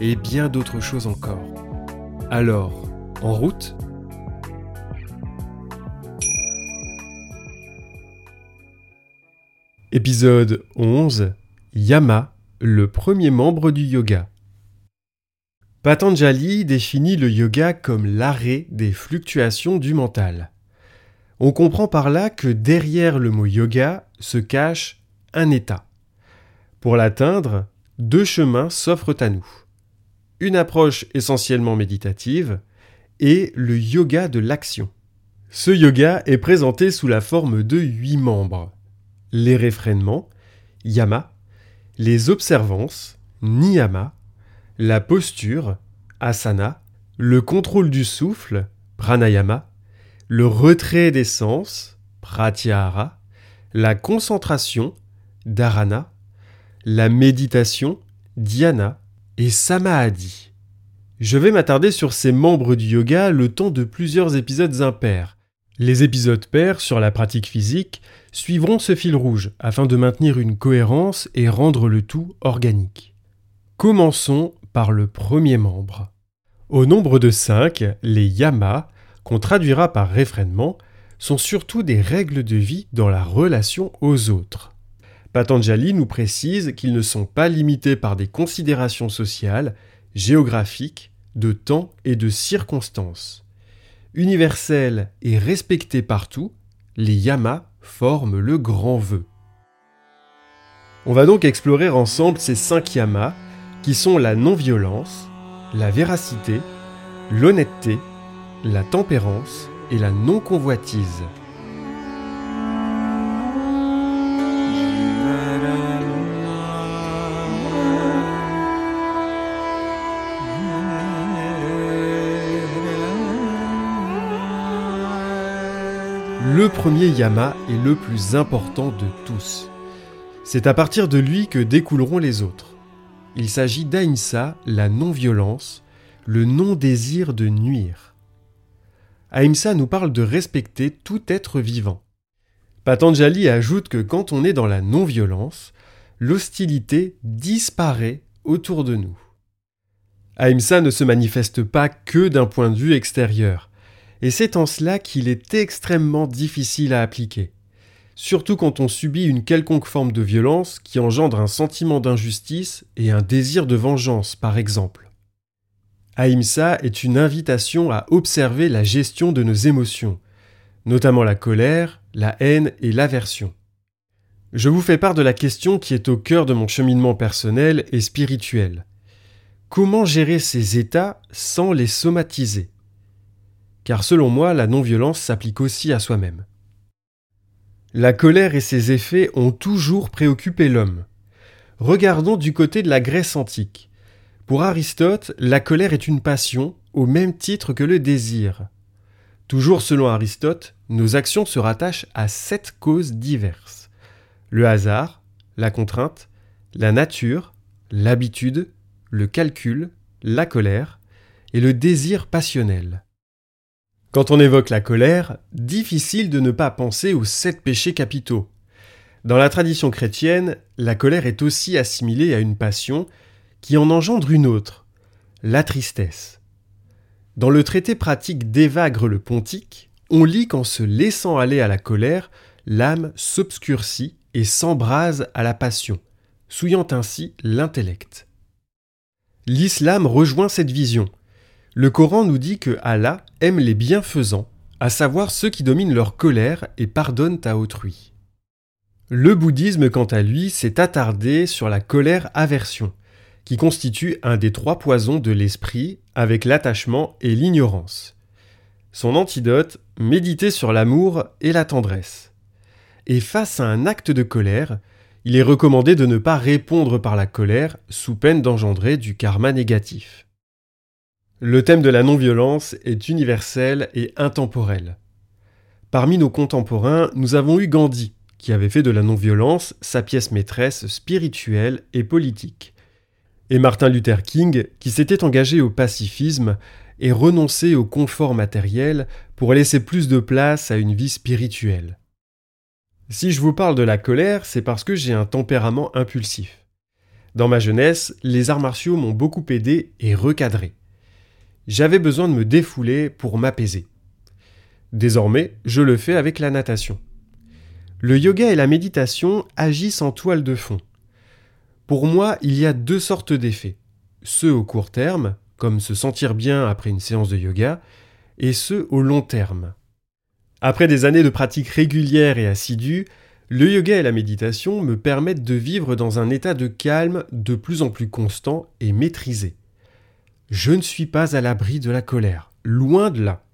et bien d'autres choses encore. Alors, en route? Épisode 11 Yama, le premier membre du yoga. Patanjali définit le yoga comme l'arrêt des fluctuations du mental. On comprend par là que derrière le mot yoga se cache un état. Pour l'atteindre, deux chemins s'offrent à nous. Une approche essentiellement méditative et le yoga de l'action. Ce yoga est présenté sous la forme de huit membres. Les réfrénements, yama, les observances, niyama, la posture, asana, le contrôle du souffle, pranayama, le retrait des sens, pratyahara, la concentration, dharana, la méditation, dhyana et samadhi. Je vais m'attarder sur ces membres du yoga le temps de plusieurs épisodes impairs. Les épisodes pairs sur la pratique physique suivront ce fil rouge afin de maintenir une cohérence et rendre le tout organique. Commençons par le premier membre. Au nombre de cinq, les yamas, qu'on traduira par réfrénement, sont surtout des règles de vie dans la relation aux autres. Patanjali nous précise qu'ils ne sont pas limités par des considérations sociales, géographiques, de temps et de circonstances. Universels et respectés partout, les yamas forment le grand vœu. On va donc explorer ensemble ces cinq yamas qui sont la non-violence, la véracité, l'honnêteté, la tempérance et la non-convoitise. Le premier yama est le plus important de tous. C'est à partir de lui que découleront les autres. Il s'agit d'Aïmsa, la non-violence, le non-désir de nuire. Aïmsa nous parle de respecter tout être vivant. Patanjali ajoute que quand on est dans la non-violence, l'hostilité disparaît autour de nous. Aïmsa ne se manifeste pas que d'un point de vue extérieur, et c'est en cela qu'il est extrêmement difficile à appliquer surtout quand on subit une quelconque forme de violence qui engendre un sentiment d'injustice et un désir de vengeance, par exemple. Ahimsa est une invitation à observer la gestion de nos émotions, notamment la colère, la haine et l'aversion. Je vous fais part de la question qui est au cœur de mon cheminement personnel et spirituel. Comment gérer ces états sans les somatiser? Car selon moi, la non-violence s'applique aussi à soi-même. La colère et ses effets ont toujours préoccupé l'homme. Regardons du côté de la Grèce antique. Pour Aristote, la colère est une passion au même titre que le désir. Toujours selon Aristote, nos actions se rattachent à sept causes diverses. Le hasard, la contrainte, la nature, l'habitude, le calcul, la colère et le désir passionnel. Quand on évoque la colère, difficile de ne pas penser aux sept péchés capitaux. Dans la tradition chrétienne, la colère est aussi assimilée à une passion qui en engendre une autre, la tristesse. Dans le traité pratique d'Évagre le Pontique, on lit qu'en se laissant aller à la colère, l'âme s'obscurcit et s'embrase à la passion, souillant ainsi l'intellect. L'islam rejoint cette vision. Le Coran nous dit que Allah aime les bienfaisants, à savoir ceux qui dominent leur colère et pardonnent à autrui. Le bouddhisme, quant à lui, s'est attardé sur la colère-aversion, qui constitue un des trois poisons de l'esprit avec l'attachement et l'ignorance. Son antidote, méditer sur l'amour et la tendresse. Et face à un acte de colère, il est recommandé de ne pas répondre par la colère sous peine d'engendrer du karma négatif. Le thème de la non-violence est universel et intemporel. Parmi nos contemporains, nous avons eu Gandhi, qui avait fait de la non-violence sa pièce maîtresse spirituelle et politique, et Martin Luther King, qui s'était engagé au pacifisme et renoncé au confort matériel pour laisser plus de place à une vie spirituelle. Si je vous parle de la colère, c'est parce que j'ai un tempérament impulsif. Dans ma jeunesse, les arts martiaux m'ont beaucoup aidé et recadré. J'avais besoin de me défouler pour m'apaiser. Désormais, je le fais avec la natation. Le yoga et la méditation agissent en toile de fond. Pour moi, il y a deux sortes d'effets. Ceux au court terme, comme se sentir bien après une séance de yoga, et ceux au long terme, après des années de pratique régulière et assidue, le yoga et la méditation me permettent de vivre dans un état de calme de plus en plus constant et maîtrisé. Je ne suis pas à l'abri de la colère, loin de là.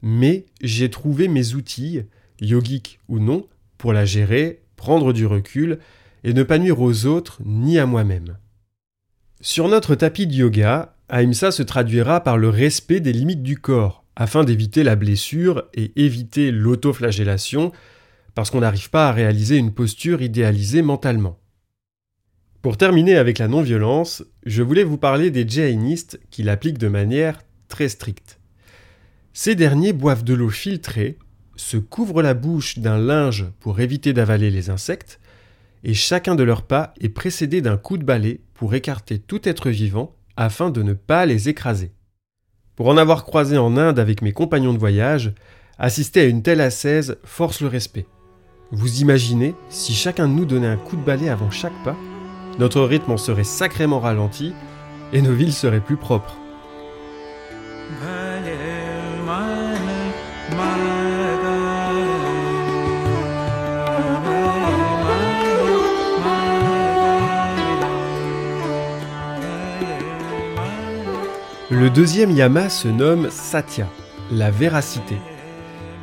Mais j'ai trouvé mes outils, yogiques ou non, pour la gérer, prendre du recul et ne pas nuire aux autres ni à moi-même. Sur notre tapis de yoga, Ahimsa se traduira par le respect des limites du corps, afin d'éviter la blessure et éviter l'autoflagellation, parce qu'on n'arrive pas à réaliser une posture idéalisée mentalement. Pour terminer avec la non-violence, je voulais vous parler des jainistes qui l'appliquent de manière très stricte. Ces derniers boivent de l'eau filtrée, se couvrent la bouche d'un linge pour éviter d'avaler les insectes, et chacun de leurs pas est précédé d'un coup de balai pour écarter tout être vivant afin de ne pas les écraser. Pour en avoir croisé en Inde avec mes compagnons de voyage, assister à une telle assaise force le respect. Vous imaginez si chacun de nous donnait un coup de balai avant chaque pas? Notre rythme en serait sacrément ralenti et nos villes seraient plus propres. Le deuxième yama se nomme Satya, la véracité.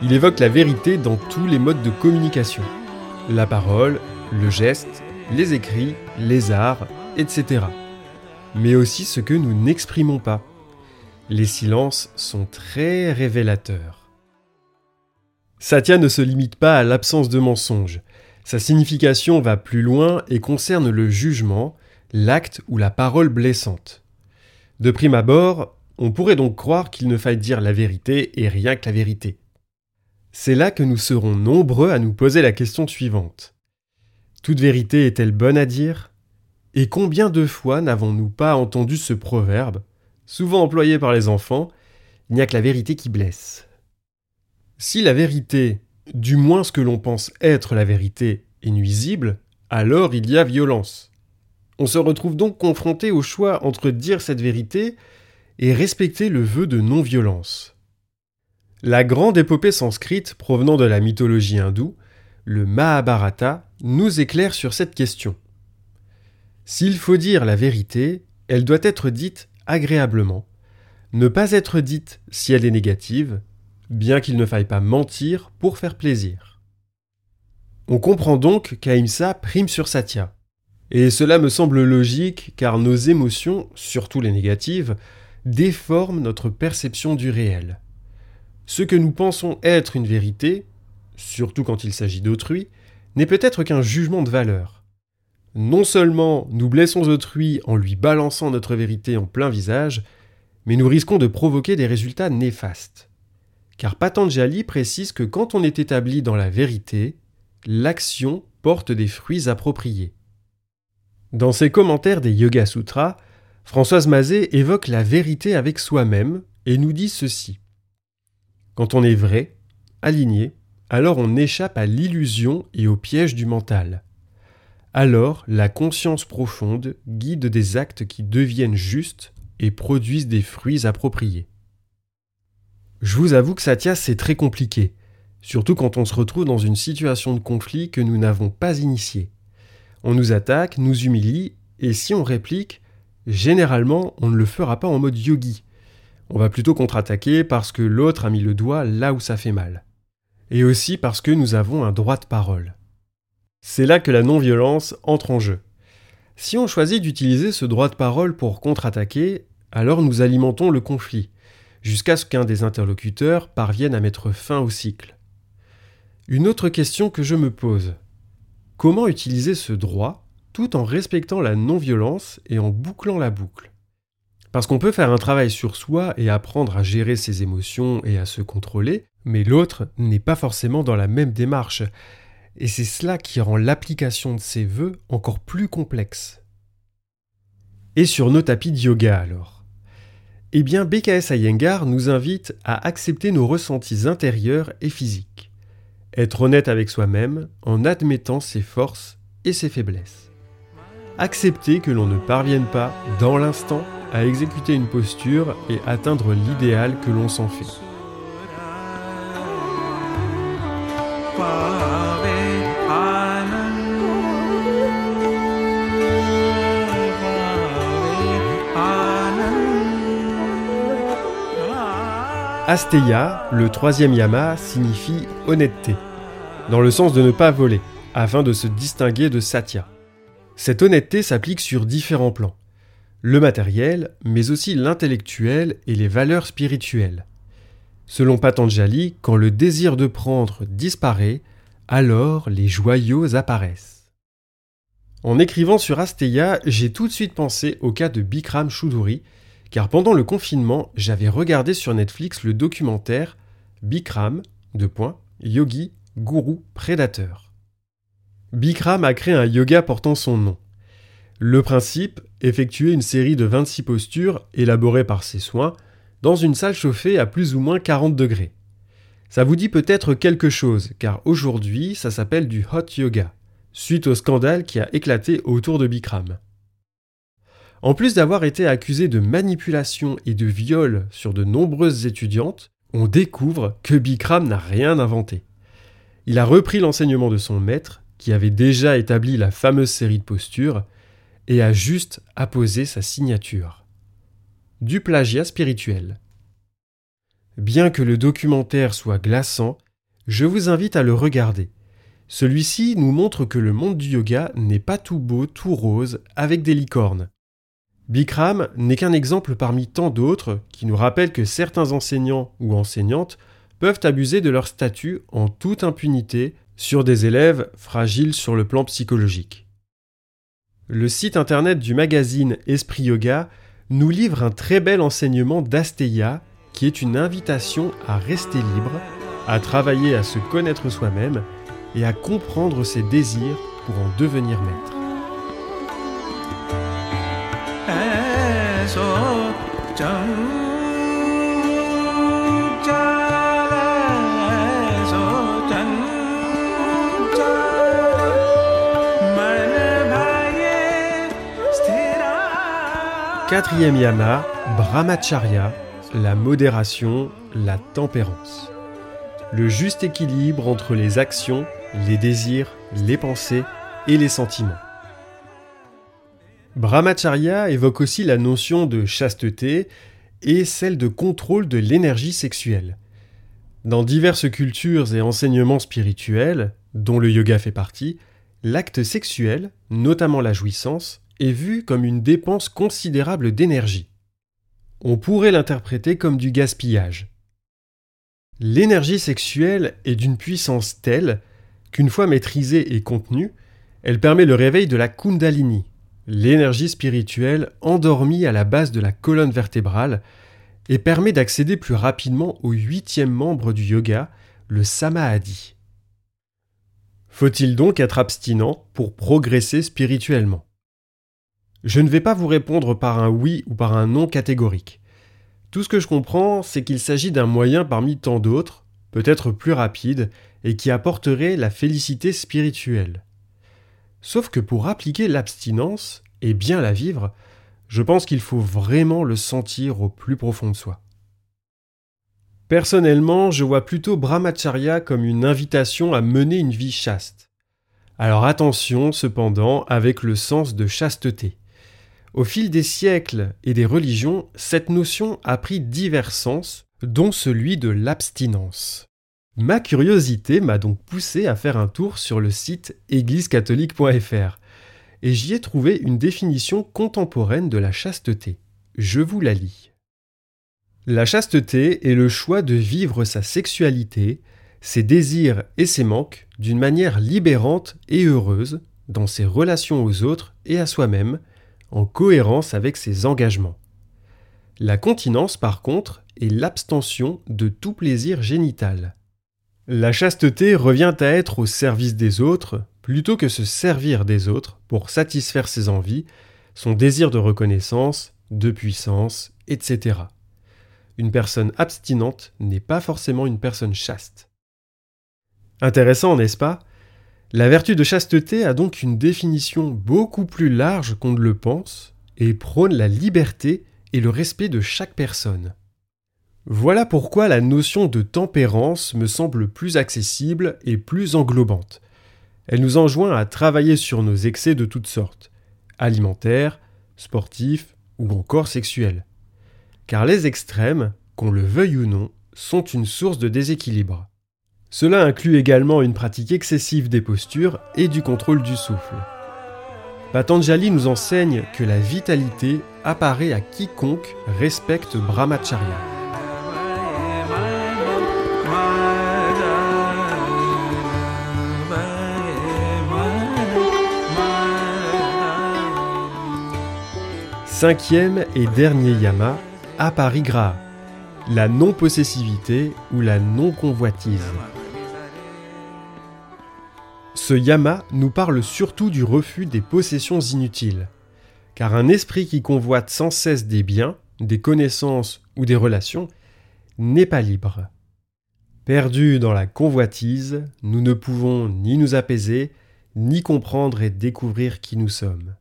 Il évoque la vérité dans tous les modes de communication. La parole, le geste, les écrits, les arts, etc. Mais aussi ce que nous n'exprimons pas. Les silences sont très révélateurs. Satya ne se limite pas à l'absence de mensonge. Sa signification va plus loin et concerne le jugement, l'acte ou la parole blessante. De prime abord, on pourrait donc croire qu'il ne faille dire la vérité et rien que la vérité. C'est là que nous serons nombreux à nous poser la question suivante. Toute vérité est-elle bonne à dire? Et combien de fois n'avons-nous pas entendu ce proverbe, souvent employé par les enfants, il n'y a que la vérité qui blesse Si la vérité, du moins ce que l'on pense être la vérité, est nuisible, alors il y a violence. On se retrouve donc confronté au choix entre dire cette vérité et respecter le vœu de non-violence. La grande épopée sanscrite provenant de la mythologie hindoue, le Mahabharata, nous éclaire sur cette question. S'il faut dire la vérité, elle doit être dite agréablement, ne pas être dite si elle est négative, bien qu'il ne faille pas mentir pour faire plaisir. On comprend donc qu'Aïmsa prime sur Satya. Et cela me semble logique car nos émotions, surtout les négatives, déforment notre perception du réel. Ce que nous pensons être une vérité, surtout quand il s'agit d'autrui, n'est peut-être qu'un jugement de valeur. Non seulement nous blessons autrui en lui balançant notre vérité en plein visage, mais nous risquons de provoquer des résultats néfastes. Car Patanjali précise que quand on est établi dans la vérité, l'action porte des fruits appropriés. Dans ses commentaires des Yoga Sutras, Françoise Mazet évoque la vérité avec soi-même et nous dit ceci. Quand on est vrai, aligné, alors on échappe à l'illusion et au piège du mental. Alors la conscience profonde guide des actes qui deviennent justes et produisent des fruits appropriés. Je vous avoue que Satya c'est très compliqué, surtout quand on se retrouve dans une situation de conflit que nous n'avons pas initiée. On nous attaque, nous humilie, et si on réplique, généralement on ne le fera pas en mode yogi. On va plutôt contre-attaquer parce que l'autre a mis le doigt là où ça fait mal. Et aussi parce que nous avons un droit de parole. C'est là que la non-violence entre en jeu. Si on choisit d'utiliser ce droit de parole pour contre-attaquer, alors nous alimentons le conflit, jusqu'à ce qu'un des interlocuteurs parvienne à mettre fin au cycle. Une autre question que je me pose. Comment utiliser ce droit tout en respectant la non-violence et en bouclant la boucle? Parce qu'on peut faire un travail sur soi et apprendre à gérer ses émotions et à se contrôler, mais l'autre n'est pas forcément dans la même démarche, et c'est cela qui rend l'application de ces vœux encore plus complexe. Et sur nos tapis de yoga alors Eh bien, BKS Iyengar nous invite à accepter nos ressentis intérieurs et physiques. Être honnête avec soi-même en admettant ses forces et ses faiblesses. Accepter que l'on ne parvienne pas, dans l'instant, à exécuter une posture et atteindre l'idéal que l'on s'en fait. Asteya, le troisième yama, signifie honnêteté, dans le sens de ne pas voler, afin de se distinguer de Satya. Cette honnêteté s'applique sur différents plans, le matériel, mais aussi l'intellectuel et les valeurs spirituelles. Selon Patanjali, quand le désir de prendre disparaît, alors les joyaux apparaissent. En écrivant sur Asteya, j'ai tout de suite pensé au cas de Bikram Choudhury, car pendant le confinement, j'avais regardé sur Netflix le documentaire Bikram, yogi, gourou, prédateur. Bikram a créé un yoga portant son nom. Le principe, effectuer une série de 26 postures élaborées par ses soins dans une salle chauffée à plus ou moins 40 degrés. Ça vous dit peut-être quelque chose, car aujourd'hui ça s'appelle du hot yoga, suite au scandale qui a éclaté autour de Bikram. En plus d'avoir été accusé de manipulation et de viol sur de nombreuses étudiantes, on découvre que Bikram n'a rien inventé. Il a repris l'enseignement de son maître, qui avait déjà établi la fameuse série de postures, et a juste apposé sa signature. Du plagiat spirituel. Bien que le documentaire soit glaçant, je vous invite à le regarder. Celui-ci nous montre que le monde du yoga n'est pas tout beau, tout rose, avec des licornes. Bikram n'est qu'un exemple parmi tant d'autres qui nous rappellent que certains enseignants ou enseignantes peuvent abuser de leur statut en toute impunité sur des élèves fragiles sur le plan psychologique. Le site internet du magazine Esprit Yoga nous livre un très bel enseignement d'Asteya qui est une invitation à rester libre, à travailler à se connaître soi-même et à comprendre ses désirs pour en devenir maître. Quatrième yama, brahmacharya, la modération, la tempérance. Le juste équilibre entre les actions, les désirs, les pensées et les sentiments. Brahmacharya évoque aussi la notion de chasteté et celle de contrôle de l'énergie sexuelle. Dans diverses cultures et enseignements spirituels, dont le yoga fait partie, l'acte sexuel, notamment la jouissance, est vu comme une dépense considérable d'énergie. On pourrait l'interpréter comme du gaspillage. L'énergie sexuelle est d'une puissance telle qu'une fois maîtrisée et contenue, elle permet le réveil de la Kundalini, l'énergie spirituelle endormie à la base de la colonne vertébrale et permet d'accéder plus rapidement au huitième membre du yoga, le samadhi. Faut-il donc être abstinent pour progresser spirituellement? Je ne vais pas vous répondre par un oui ou par un non catégorique. Tout ce que je comprends, c'est qu'il s'agit d'un moyen parmi tant d'autres, peut-être plus rapide, et qui apporterait la félicité spirituelle. Sauf que pour appliquer l'abstinence, et bien la vivre, je pense qu'il faut vraiment le sentir au plus profond de soi. Personnellement, je vois plutôt Brahmacharya comme une invitation à mener une vie chaste. Alors attention cependant avec le sens de chasteté. Au fil des siècles et des religions, cette notion a pris divers sens, dont celui de l'abstinence. Ma curiosité m'a donc poussé à faire un tour sur le site églisecatholique.fr et j'y ai trouvé une définition contemporaine de la chasteté. je vous la lis. La chasteté est le choix de vivre sa sexualité, ses désirs et ses manques d'une manière libérante et heureuse dans ses relations aux autres et à soi-même, en cohérence avec ses engagements. La continence, par contre, est l'abstention de tout plaisir génital. La chasteté revient à être au service des autres plutôt que se servir des autres pour satisfaire ses envies, son désir de reconnaissance, de puissance, etc. Une personne abstinente n'est pas forcément une personne chaste. Intéressant, n'est-ce pas? La vertu de chasteté a donc une définition beaucoup plus large qu'on ne le pense et prône la liberté et le respect de chaque personne. Voilà pourquoi la notion de tempérance me semble plus accessible et plus englobante. Elle nous enjoint à travailler sur nos excès de toutes sortes, alimentaires, sportifs ou encore sexuels. Car les extrêmes, qu'on le veuille ou non, sont une source de déséquilibre. Cela inclut également une pratique excessive des postures et du contrôle du souffle. Patanjali nous enseigne que la vitalité apparaît à quiconque respecte Brahmacharya. Cinquième et dernier yama, aparigraha, la non-possessivité ou la non-convoitise. Ce yama nous parle surtout du refus des possessions inutiles, car un esprit qui convoite sans cesse des biens, des connaissances ou des relations n'est pas libre. Perdu dans la convoitise, nous ne pouvons ni nous apaiser, ni comprendre et découvrir qui nous sommes.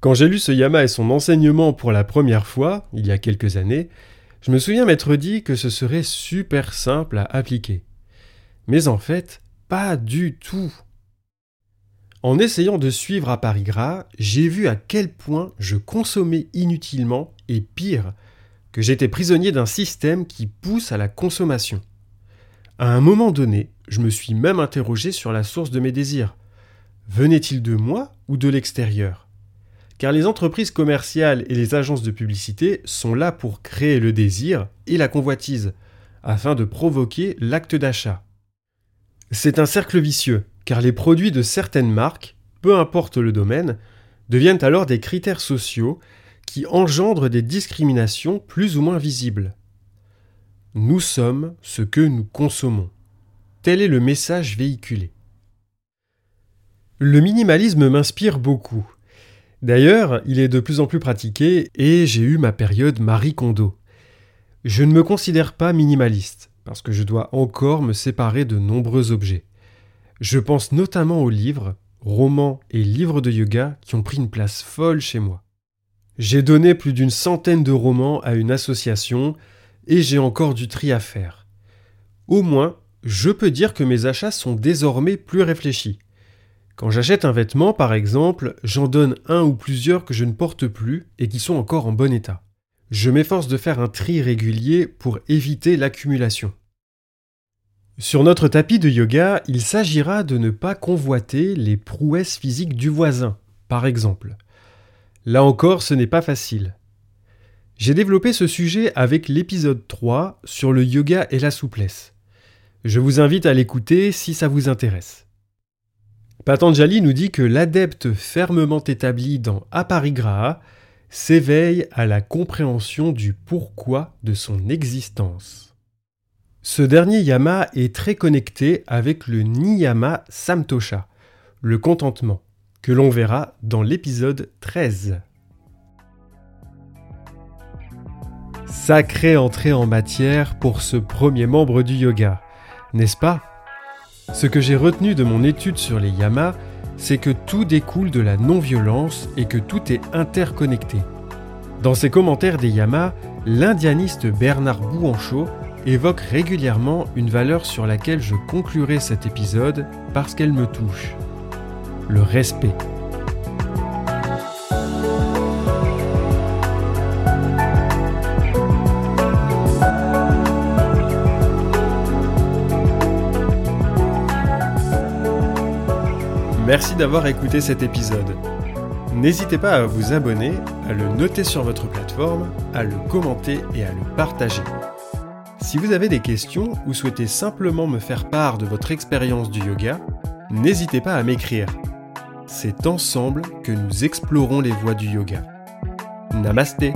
Quand j'ai lu ce Yama et son enseignement pour la première fois, il y a quelques années, je me souviens m'être dit que ce serait super simple à appliquer. Mais en fait, pas du tout. En essayant de suivre à Paris Gras, j'ai vu à quel point je consommais inutilement et pire, que j'étais prisonnier d'un système qui pousse à la consommation. À un moment donné, je me suis même interrogé sur la source de mes désirs. Venait-il de moi ou de l'extérieur? Car les entreprises commerciales et les agences de publicité sont là pour créer le désir et la convoitise, afin de provoquer l'acte d'achat. C'est un cercle vicieux, car les produits de certaines marques, peu importe le domaine, deviennent alors des critères sociaux qui engendrent des discriminations plus ou moins visibles. Nous sommes ce que nous consommons. Tel est le message véhiculé. Le minimalisme m'inspire beaucoup, D'ailleurs, il est de plus en plus pratiqué et j'ai eu ma période Marie Kondo. Je ne me considère pas minimaliste parce que je dois encore me séparer de nombreux objets. Je pense notamment aux livres, romans et livres de yoga qui ont pris une place folle chez moi. J'ai donné plus d'une centaine de romans à une association et j'ai encore du tri à faire. Au moins, je peux dire que mes achats sont désormais plus réfléchis. Quand j'achète un vêtement, par exemple, j'en donne un ou plusieurs que je ne porte plus et qui sont encore en bon état. Je m'efforce de faire un tri régulier pour éviter l'accumulation. Sur notre tapis de yoga, il s'agira de ne pas convoiter les prouesses physiques du voisin, par exemple. Là encore, ce n'est pas facile. J'ai développé ce sujet avec l'épisode 3 sur le yoga et la souplesse. Je vous invite à l'écouter si ça vous intéresse. Patanjali nous dit que l'adepte fermement établi dans Aparigraha s'éveille à la compréhension du pourquoi de son existence. Ce dernier yama est très connecté avec le niyama samtosha, le contentement, que l'on verra dans l'épisode 13. Sacrée entrée en matière pour ce premier membre du yoga, n'est-ce pas? Ce que j'ai retenu de mon étude sur les yamas, c'est que tout découle de la non-violence et que tout est interconnecté. Dans ses commentaires des yamas, l'indianiste Bernard Bouanchot évoque régulièrement une valeur sur laquelle je conclurai cet épisode parce qu'elle me touche. Le respect. Merci d'avoir écouté cet épisode. N'hésitez pas à vous abonner à le noter sur votre plateforme, à le commenter et à le partager. Si vous avez des questions ou souhaitez simplement me faire part de votre expérience du yoga, n'hésitez pas à m'écrire. C'est ensemble que nous explorons les voies du yoga. Namasté